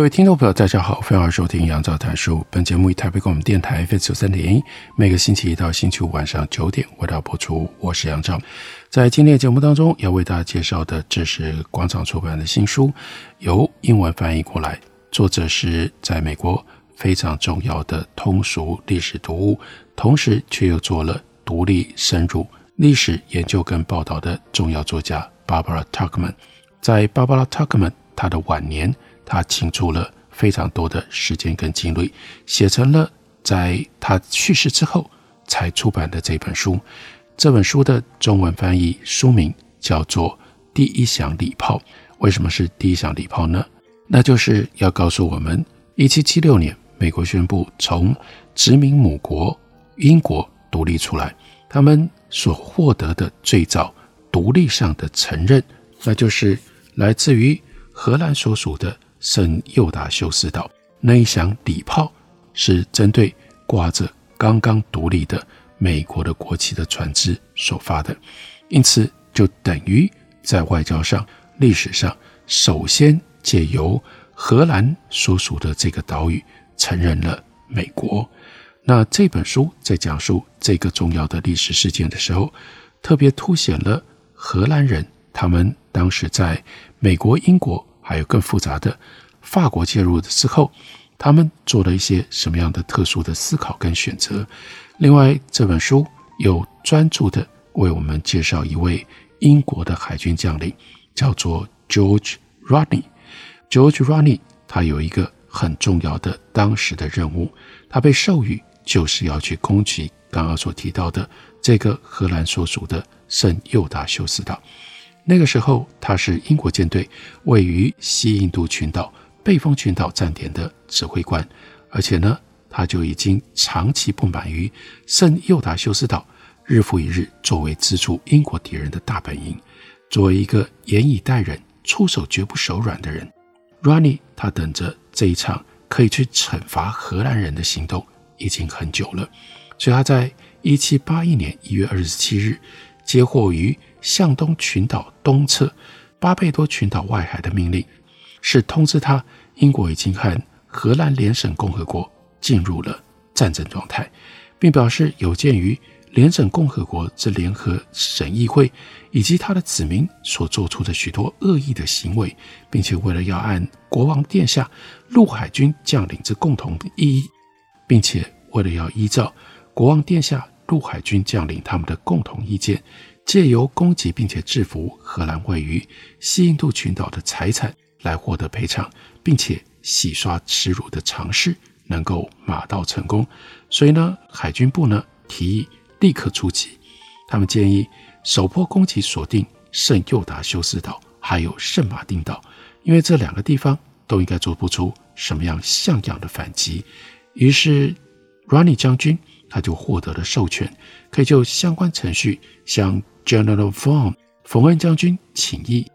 各位听众朋友，大家好，欢迎收听杨照谈书。本节目以台北广播电台 F 九三点一，每个星期一到星期五晚上九点为大家播出。我是杨照，在今天的节目当中，要为大家介绍的，这是广场出版的新书，由英文翻译过来，作者是在美国非常重要的通俗历史读物，同时却又做了独立深入历史研究跟报道的重要作家 Barbara Tuckman。在 Barbara Tuckman 她的晚年。他倾注了非常多的时间跟精力，写成了在他去世之后才出版的这本书。这本书的中文翻译书名叫做《第一响礼炮》。为什么是第一响礼炮呢？那就是要告诉我们，一七七六年美国宣布从殖民母国英国独立出来，他们所获得的最早独立上的承认，那就是来自于荷兰所属的。圣犹达修斯岛那一响礼炮是针对挂着刚刚独立的美国的国旗的船只所发的，因此就等于在外交上、历史上首先借由荷兰所属的这个岛屿承认了美国。那这本书在讲述这个重要的历史事件的时候，特别凸显了荷兰人他们当时在美国、英国。还有更复杂的，法国介入的之后，他们做了一些什么样的特殊的思考跟选择？另外，这本书有专注的为我们介绍一位英国的海军将领，叫做 George Rodney。George Rodney 他有一个很重要的当时的任务，他被授予就是要去攻击刚刚所提到的这个荷兰所属的圣幼达修斯岛。那个时候，他是英国舰队位于西印度群岛贝风群岛站点的指挥官，而且呢，他就已经长期不满于圣幼达修斯岛日复一日作为资助英国敌人的大本营。作为一个严以待人、出手绝不手软的人，Ronnie 他等着这一场可以去惩罚荷兰人的行动已经很久了，所以他在一七八一年一月二十七日接获于。向东群岛东侧巴贝多群岛外海的命令，是通知他英国已经和荷兰联省共和国进入了战争状态，并表示有鉴于联省共和国之联合省议会以及他的子民所做出的许多恶意的行为，并且为了要按国王殿下陆海军将领之共同意义，并且为了要依照国王殿下陆海军将领他们的共同意见。借由攻击并且制服荷兰位于西印度群岛的财产来获得赔偿，并且洗刷耻辱的尝试能够马到成功，所以呢，海军部呢提议立刻出击。他们建议首波攻击锁定圣犹达修斯岛还有圣马丁岛，因为这两个地方都应该做不出什么样像样的反击。于是，Rodney 将军他就获得了授权，可以就相关程序向。General von 冯恩将军请益。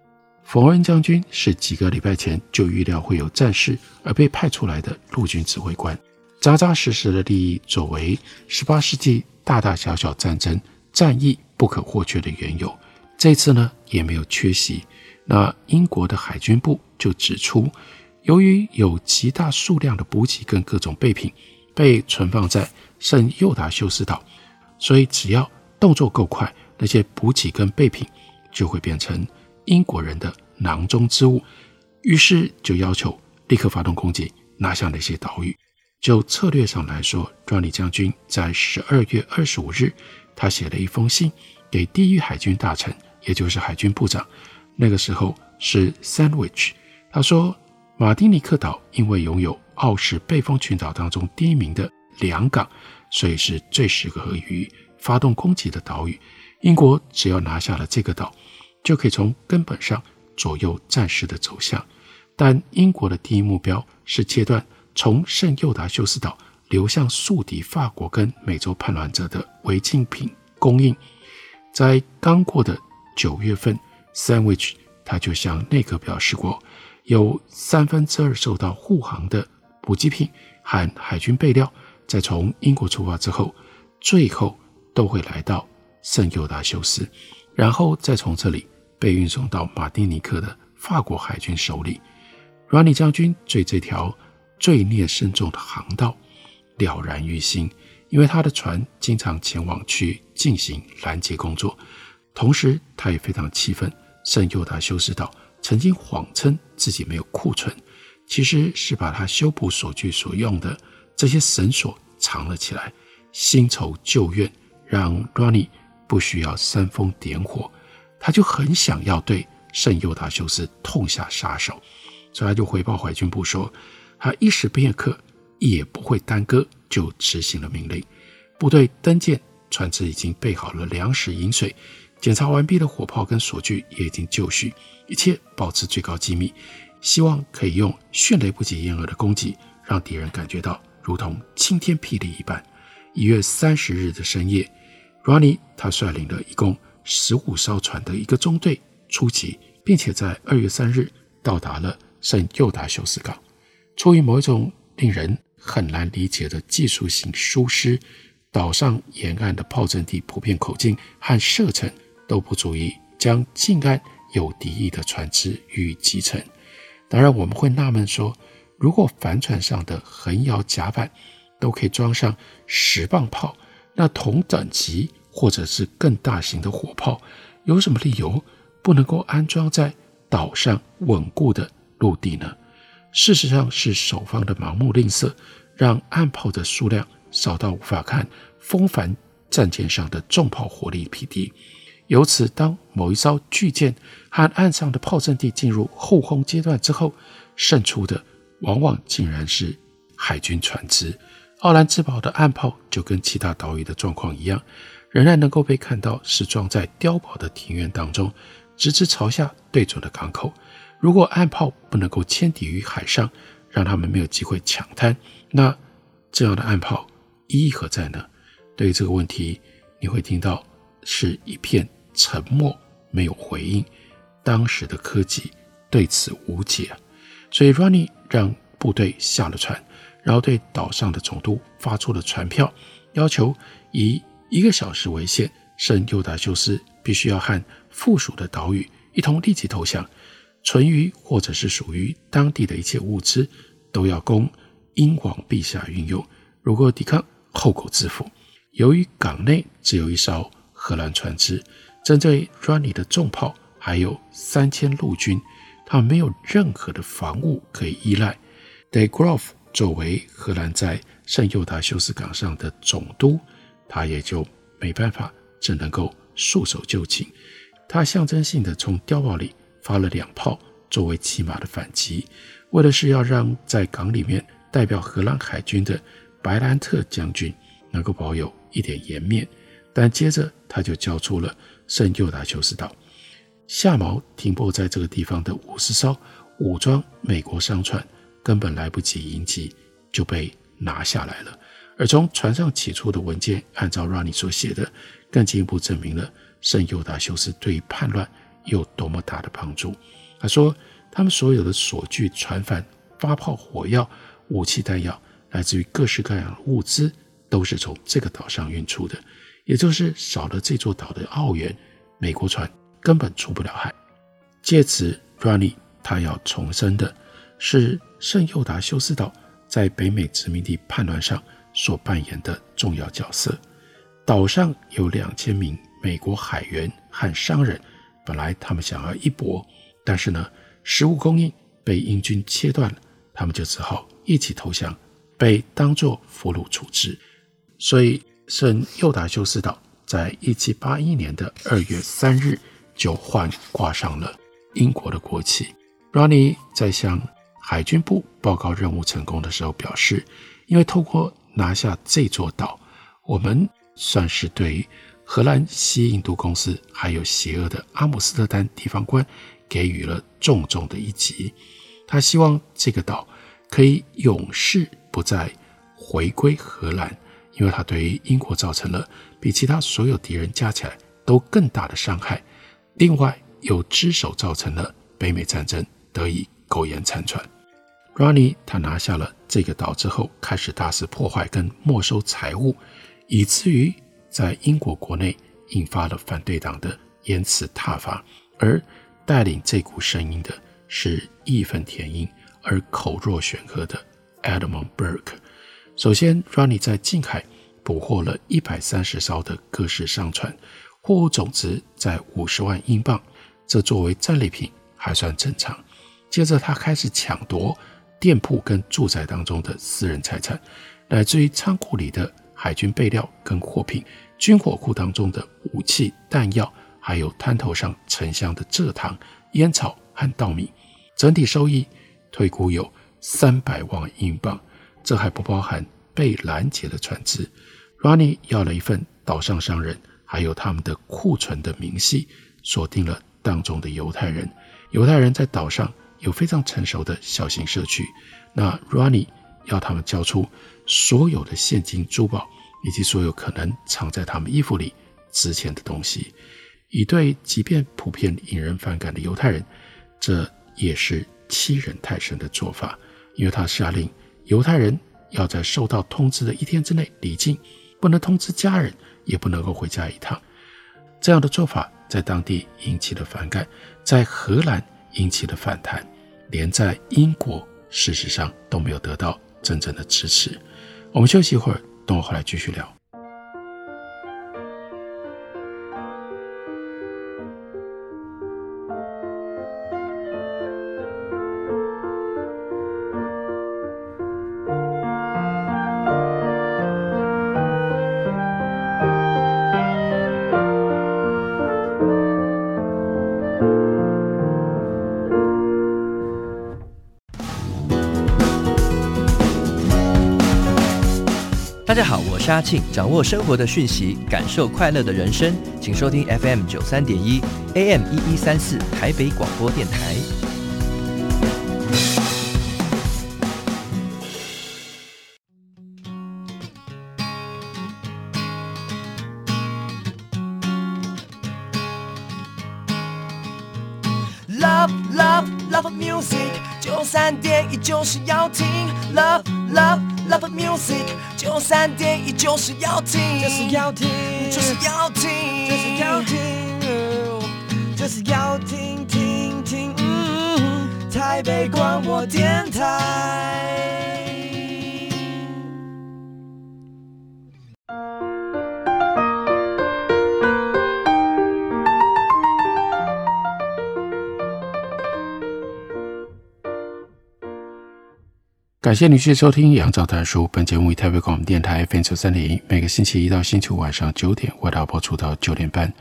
冯恩将军是几个礼拜前就预料会有战事而被派出来的陆军指挥官，扎扎实实的利益作为十八世纪大大小小战争战役不可或缺的缘由。这次呢也没有缺席。那英国的海军部就指出，由于有极大数量的补给跟各种备品被存放在圣犹达修斯岛，所以只要动作够快。那些补给跟备品就会变成英国人的囊中之物，于是就要求立刻发动攻击，拿下那些岛屿。就策略上来说，Rodney 将军在十二月二十五日，他写了一封信给第一海军大臣，也就是海军部长，那个时候是 Sandwich。他说，马丁尼克岛因为拥有奥氏贝风群岛当中第一名的两港，所以是最适合于发动攻击的岛屿。英国只要拿下了这个岛，就可以从根本上左右战事的走向。但英国的第一目标是切断从圣犹达休斯岛流向宿敌法国跟美洲叛乱者的违禁品供应。在刚过的九月份，Sandwich 他就向内阁表示过，有三分之二受到护航的补给品和海军备料，在从英国出发之后，最后都会来到圣尤达修斯，然后再从这里被运送到马丁尼克的法国海军手里。Ronnie 将军对这条罪孽深重的航道了然于心，因为他的船经常前往去进行拦截工作，同时他也非常气愤圣尤达修斯岛。曾经谎称自己没有库存，其实是把他修补锁具所用的这些绳索藏了起来。新仇旧怨让 Ronnie 不需要煽风点火，他就很想要对圣尤达修斯痛下杀手，所以他就回报海军部说，他一时片刻也不会耽搁，就执行了命令。部队登舰，船只已经备好了粮食饮水。检查完毕的火炮跟锁具也已经就绪，一切保持最高机密，希望可以用迅雷不及掩耳的攻击，让敌人感觉到如同晴天霹雳一般。一月三十日的深夜，Ronnie 他率领了一共十五艘船的一个中队出击，并且在二月三日到达了圣犹达休斯港。出于某一种令人很难理解的技术性疏失，岛上沿岸的炮阵地普遍口径和射程。都不足以将近岸有敌意的船只予以击沉。当然，我们会纳闷说，如果帆船上的横摇甲板都可以装上十磅炮，那同等级或者是更大型的火炮，有什么理由不能够安装在岛上稳固的陆地呢？事实上，是守方的盲目吝啬，让岸炮的数量少到无法看风帆战舰上的重炮火力匹敌。由此，当某一艘巨舰和岸上的炮阵地进入后轰阶段之后，胜出的往往竟然是海军船只。奥兰治堡的岸炮就跟其他岛屿的状况一样，仍然能够被看到是装在碉堡的庭院当中，直直朝下对准了港口。如果岸炮不能够迁抵于海上，让他们没有机会抢滩，那这样的岸炮意义何在呢？对于这个问题，你会听到是一片。沉默，没有回应。当时的科技对此无解，所以 Ronnie 让部队下了船，然后对岛上的总督发出了传票，要求以一个小时为限，圣犹达修斯必须要和附属的岛屿一同立即投降，存余或者是属于当地的一切物资都要供英王陛下运用。如果抵抗，后果自负。由于港内只有一艘荷兰船只。针对 Ronnie 的重炮还有三千陆军，他没有任何的防务可以依赖。De Groff 作为荷兰在圣犹达休斯港上的总督，他也就没办法，只能够束手就擒。他象征性的从碉堡里发了两炮作为起码的反击，为的是要让在港里面代表荷兰海军的白兰特将军能够保有一点颜面。但接着他就交出了。圣尤达修斯岛下锚停泊在这个地方的五十艘武装美国商船，根本来不及迎击就被拿下来了。而从船上起出的文件，按照 Ronnie 所写的，更进一步证明了圣尤达修斯对于叛乱有多么大的帮助。他说，他们所有的锁具、船帆、发炮、火药、武器弹药，来自于各式各样的物资，都是从这个岛上运出的。也就是少了这座岛的澳元，美国船根本出不了海。借此，Ronnie 他要重申的是圣犹达修斯岛在北美殖民地叛乱上所扮演的重要角色。岛上有两千名美国海员和商人，本来他们想要一搏，但是呢，食物供应被英军切断了，他们就只好一起投降，被当作俘虏处置。所以。圣犹达修斯岛在一七八一年的二月三日就换挂上了英国的国旗。Ronnie 在向海军部报告任务成功的时候表示，因为透过拿下这座岛，我们算是对荷兰西印度公司还有邪恶的阿姆斯特丹地方官给予了重重的一击。他希望这个岛可以永世不再回归荷兰，因为他对于英国造成了比其他所有敌人加起来都更大的伤害。另外，又之手造成了北美战争得以苟延残喘。Ronnie 他拿下了这个岛之后，开始大肆破坏跟没收财物，以至于在英国国内引发了反对党的言辞挞伐。而带领这股声音的是义愤填膺而口若悬河的 Edmund Burke。首先，Ronnie 在近海捕获了一百三十艘的各式商船，货物总值在五十万英镑，这作为战利品还算正常。接着，他开始抢夺。店铺跟住宅当中的私人财产，乃至于仓库里的海军备料跟货品，军火库当中的武器弹药，还有滩头上沉香的蔗糖、烟草和稻米，整体收益推估有三百万英镑。这还不包含被拦截的船只。Ronnie 要了一份岛上商人还有他们的库存的明细，锁定了当中的犹太人。犹太人在岛上。有非常成熟的小型社区，那 Ronnie 要他们交出所有的现金、珠宝以及所有可能藏在他们衣服里值钱的东西。以对即便普遍引人反感的犹太人，这也是欺人太甚的做法，因为他下令犹太人要在收到通知的一天之内离境，不能通知家人，也不能够回家一趟。这样的做法在当地引起了反感，在荷兰。引起了反弹，连在英国，事实上都没有得到真正的支持。我们休息一会儿，等我回来继续聊。嘉，庆，掌握生活的讯息，感受快乐的人生，请收听 FM 九三点一，AM 一一三四，台北广播电台。Love Love Love Music，九三点一就是要听，Love Love。Love music，九三点一就是要听，就是要听，就是要听，就是要听，就是要听听听，嗯，台北广播电台。感谢您继续收听杨照谈书。本节目以台北广播电台 FM 九三点一，每个星期一到星期五晚上九点，为大家播出到九点半。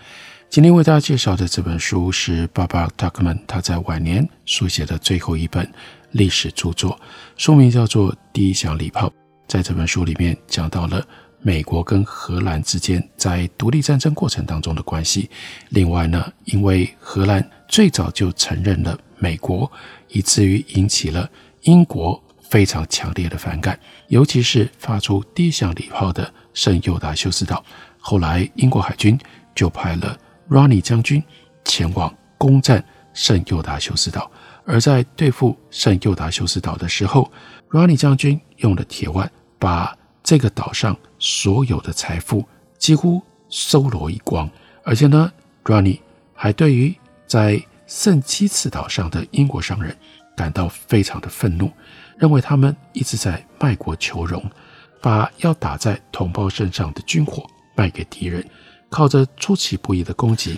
今天为大家介绍的这本书是 b a b a Tuchman 他在晚年书写的最后一本历史著作，书名叫做《第一响礼炮》。在这本书里面讲到了美国跟荷兰之间在独立战争过程当中的关系。另外呢，因为荷兰最早就承认了美国，以至于引起了英国。非常强烈的反感，尤其是发出低响礼炮的圣犹达修斯岛。后来，英国海军就派了 Ronnie 将军前往攻占圣犹达修斯岛。而在对付圣犹达修斯岛的时候，Ronnie 将军用了铁腕把这个岛上所有的财富几乎搜罗一光。而且呢，Ronnie 还对于在圣基次岛上的英国商人感到非常的愤怒。认为他们一直在卖国求荣，把要打在同胞身上的军火卖给敌人，靠着出其不意的攻击，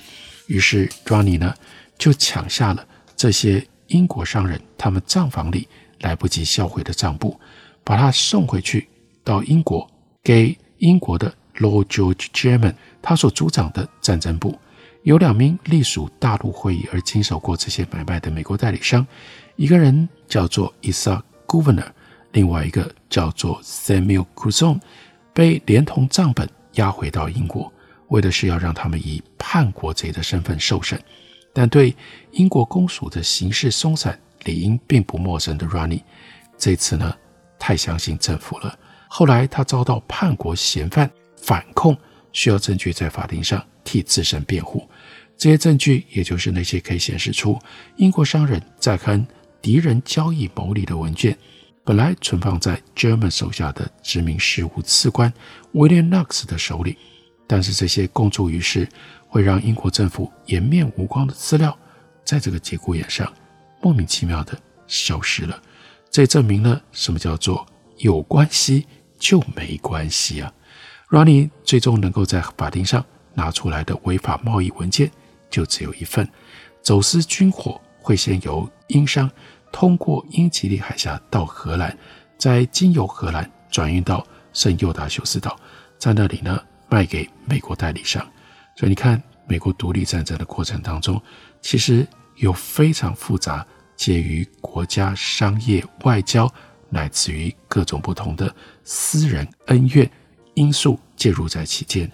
于是 Ronnie 呢就抢下了这些英国商人他们账房里来不及销毁的账簿，把它送回去到英国，给英国的 Lord George German 他所主掌的战争部，有两名隶属大陆会议而经手过这些买卖的美国代理商，一个人叫做 Isaac。Governor，另外一个叫做 Samuel Cruzon，被连同账本押回到英国。为的是要让他们以叛国贼的身份受审。但对英国公署的行事松散，理应并不陌生的 Ronnie，这次呢，太相信政府了。后来他遭到叛国嫌犯反控，需要证据在法庭上替自身辩护。这些证据，也就是那些可以显示出英国商人在跟敌人交易牟利的文件。本来存放在 German 手下的殖民事务次官 William Knox 的手里，但是这些公诸于世，会让英国政府颜面无光的资料，在这个节骨眼上莫名其妙的消失了。这证明了什么叫做有关系就没关系啊！Ronnie 最终能够在法庭上拿出来的违法贸易文件就只有一份：走私军火会先由英商。通过英吉利海峡到荷兰，再经由荷兰转运到圣犹达修斯岛，在那里呢卖给美国代理商。所以你看，美国独立战争的过程当中，其实有非常复杂，介于国家、商业、外交，乃至于各种不同的私人恩怨因素介入在其间。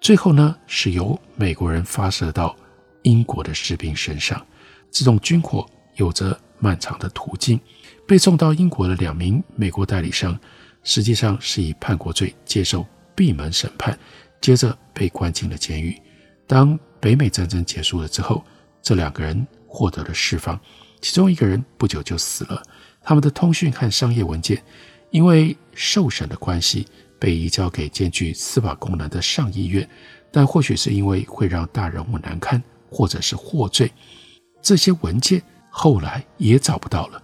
最后呢，是由美国人发射到英国的士兵身上，这种军火有着。漫长的途径，被送到英国的两名美国代理商，实际上是以叛国罪接受闭门审判，接着被关进了监狱。当北美战争结束了之后，这两个人获得了释放，其中一个人不久就死了。他们的通讯和商业文件因为受审的关系，被移交给兼具司法功能的上议院，但或许是因为会让大人物难堪，或者是获罪，这些文件。后来也找不到了，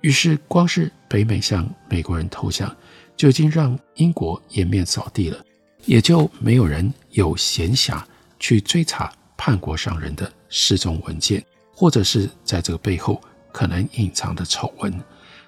于是光是北美向美国人投降，就已经让英国颜面扫地了，也就没有人有闲暇去追查叛国商人的失踪文件，或者是在这个背后可能隐藏的丑闻。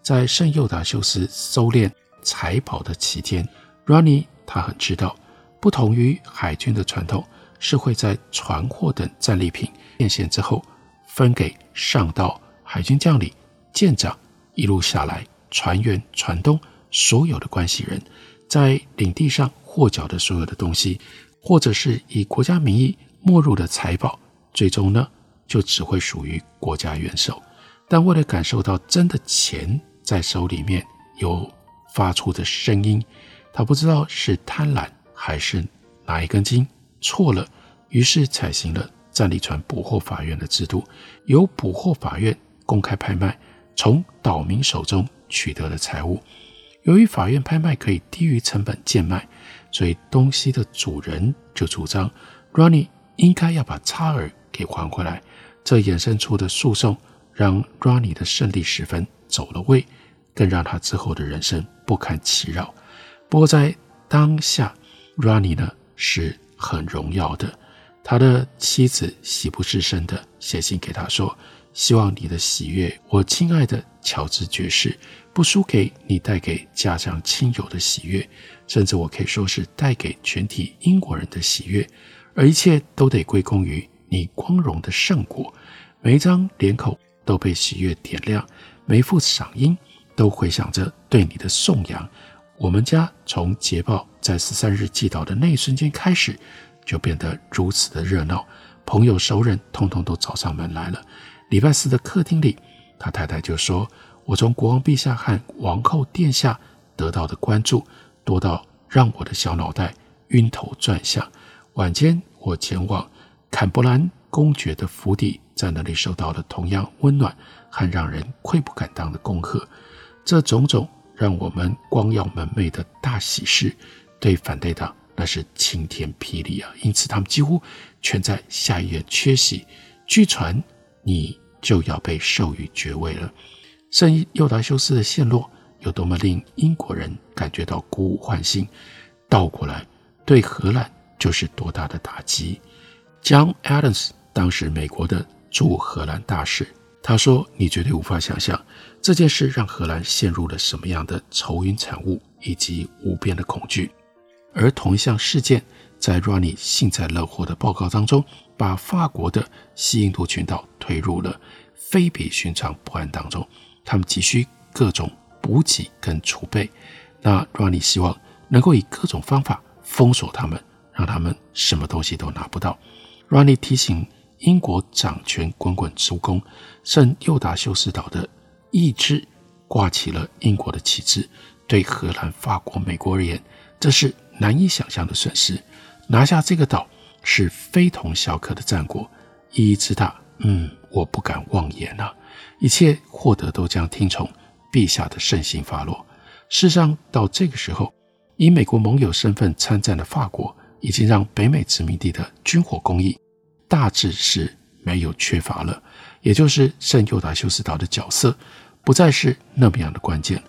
在圣犹达修斯搜敛财宝的期间，Ronnie 他很知道，不同于海军的传统，是会在船货等战利品变现之后分给上到。海军将领、舰长一路下来，船员、船东，所有的关系人，在领地上获缴的所有的东西，或者是以国家名义没入的财宝，最终呢，就只会属于国家元首。但为了感受到真的钱在手里面有发出的声音，他不知道是贪婪还是哪一根筋错了，于是采行了战利船捕获法院的制度，由捕获法院。公开拍卖从岛民手中取得的财物，由于法院拍卖可以低于成本贱卖，所以东西的主人就主张 Ronnie 应该要把差额给还回来。这衍生出的诉讼让 Ronnie 的胜利十分走了位，更让他之后的人生不堪其扰。不过在当下，Ronnie 呢是很荣耀的，他的妻子喜不自胜的写信给他说。希望你的喜悦，我亲爱的乔治爵士，不输给你带给家乡亲友的喜悦，甚至我可以说是带给全体英国人的喜悦，而一切都得归功于你光荣的圣果。每一张脸孔都被喜悦点亮，每副嗓音都回响着对你的颂扬。我们家从捷报在十三日寄到的那一瞬间开始，就变得如此的热闹，朋友熟人通通都找上门来了。礼拜四的客厅里，他太太就说：“我从国王陛下和王后殿下得到的关注多到让我的小脑袋晕头转向。晚间，我前往坎伯兰公爵的府邸，在那里受到了同样温暖和让人愧不敢当的恭贺。这种种让我们光耀门楣的大喜事，对反对党那是晴天霹雳啊！因此，他们几乎全在下议院缺席。据传，你。”就要被授予爵位了。圣犹达修斯的陷落有多么令英国人感觉到鼓舞欢欣，倒过来对荷兰就是多大的打击。John Adams 当时美国的驻荷兰大使，他说：“你绝对无法想象这件事让荷兰陷入了什么样的愁云惨雾以及无边的恐惧。”而同一项事件，在 Ronnie 幸灾乐祸的报告当中，把法国的西印度群岛推入了非比寻常不安当中。他们急需各种补给跟储备。那 Ronnie 希望能够以各种方法封锁他们，让他们什么东西都拿不到。Ronnie 提醒英国掌权滚滚诸公，圣幼达修斯岛的一支挂起了英国的旗帜。对荷兰、法国、美国而言，这是难以想象的损失。拿下这个岛是非同小可的战果，意义之大，嗯，我不敢妄言啊。一切获得都将听从陛下的圣心发落。事实上，到这个时候，以美国盟友身份参战的法国，已经让北美殖民地的军火工艺大致是没有缺乏了，也就是圣幼达修斯岛的角色不再是那么样的关键。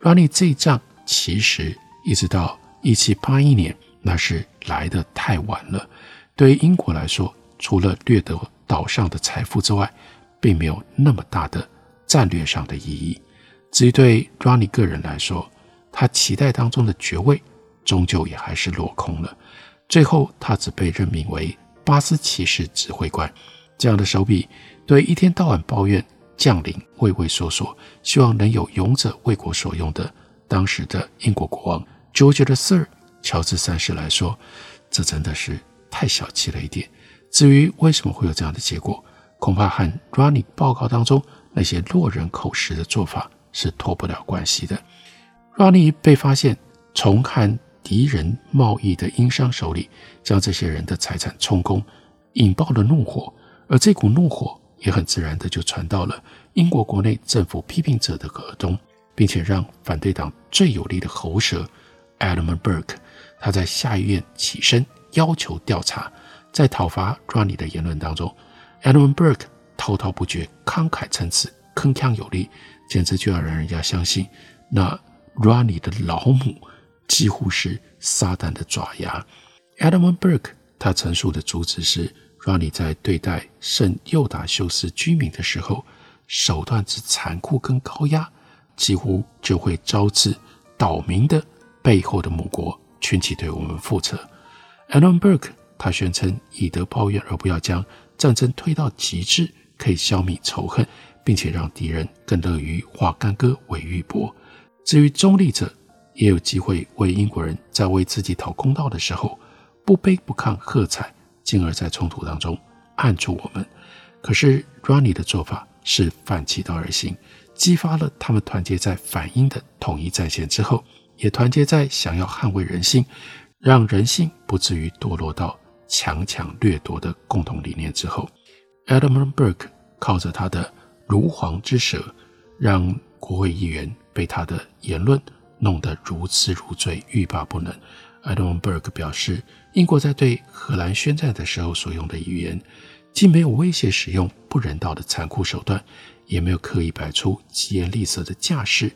Ronnie 这一仗其实一直到一七八一年，那是来得太晚了。对于英国来说，除了掠夺岛上的财富之外，并没有那么大的战略上的意义。至于对 Ronnie 个人来说，他期待当中的爵位，终究也还是落空了。最后，他只被任命为巴斯骑士指挥官。这样的手笔，对一天到晚抱怨将领畏畏缩缩，希望能有勇者为国所用的当时的英国国王 George the Third 乔治三世来说，这真的是太小气了一点。至于为什么会有这样的结果，恐怕和 Ronnie 报告当中那些落人口实的做法是脱不了关系的。Ronnie 被发现从看敌人贸易的英商手里将这些人的财产充公，引爆了怒火，而这股怒火也很自然的就传到了英国国内政府批评者的耳中，并且让反对党最有力的喉舌 Edmund Burke 他在下议院起身要求调查。在讨伐 Ronnie 的言论当中，Edmund Burke 滔滔不绝、慷慨陈词、铿锵有力，简直就要让人家相信，那 Ronnie 的老母几乎是撒旦的爪牙。Edmund Burke 他陈述的主旨是，Rani 在对待圣幼达修斯居民的时候，手段之残酷跟高压，几乎就会招致岛民的背后的母国群体对我们复仇。Edmund Burke 他宣称，以德报怨，而不要将战争推到极致，可以消弭仇恨，并且让敌人更乐于化干戈为玉帛。至于中立者，也有机会为英国人在为自己讨公道的时候，不卑不亢喝彩，进而，在冲突当中按住我们。可是 Ronnie 的做法是反其道而行，激发了他们团结在反英的统一战线之后，也团结在想要捍卫人心，让人性不至于堕落到。强强掠夺的共同理念之后，Edmund Burke 靠着他的如簧之舌，让国会议员被他的言论弄得如痴如醉、欲罢不能。Edmund Burke 表示，英国在对荷兰宣战的时候所用的语言，既没有威胁使用不人道的残酷手段，也没有刻意摆出疾言厉色的架势，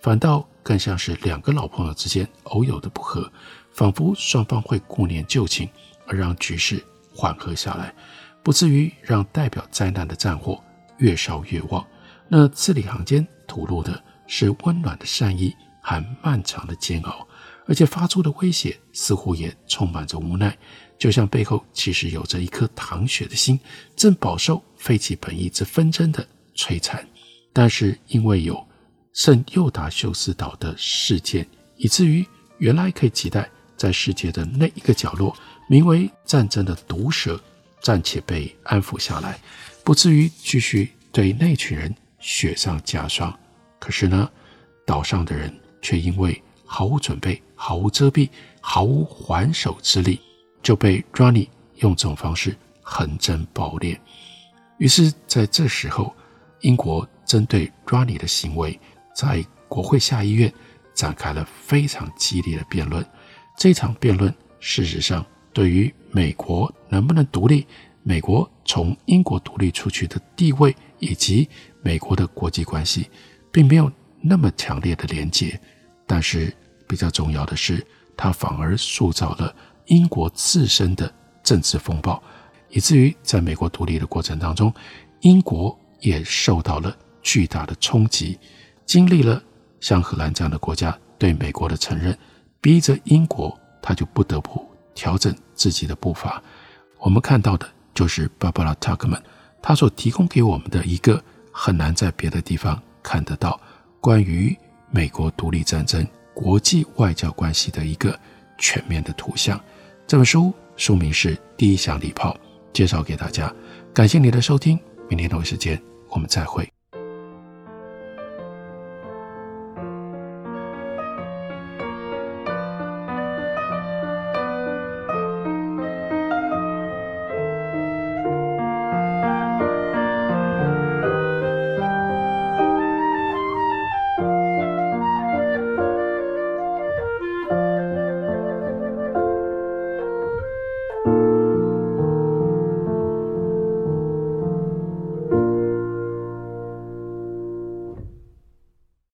反倒更像是两个老朋友之间偶有的不和，仿佛双方会顾念旧情。而让局势缓和下来，不至于让代表灾难的战火越烧越旺。那字里行间吐露的是温暖的善意和漫长的煎熬，而且发出的威胁似乎也充满着无奈，就像背后其实有着一颗淌血的心，正饱受废弃本意之纷争的摧残。但是因为有圣幼达修斯岛的事件，以至于原来可以期待在世界的那一个角落。名为战争的毒蛇暂且被安抚下来，不至于继续对那群人雪上加霜。可是呢，岛上的人却因为毫无准备、毫无遮蔽、毫无还手之力，就被 Rani 用这种方式横征暴敛。于是，在这时候，英国针对 Rani 的行为，在国会下议院展开了非常激烈的辩论。这场辩论，事实上，对于美国能不能独立，美国从英国独立出去的地位，以及美国的国际关系，并没有那么强烈的连结。但是比较重要的是，它反而塑造了英国自身的政治风暴，以至于在美国独立的过程当中，英国也受到了巨大的冲击，经历了像荷兰这样的国家对美国的承认，逼着英国，他就不得不调整。自己的步伐，我们看到的就是 Barbara Tuchman，他所提供给我们的一个很难在别的地方看得到关于美国独立战争国际外交关系的一个全面的图像。这本书书名是《第一响礼炮》，介绍给大家。感谢你的收听，明天同一时间我们再会。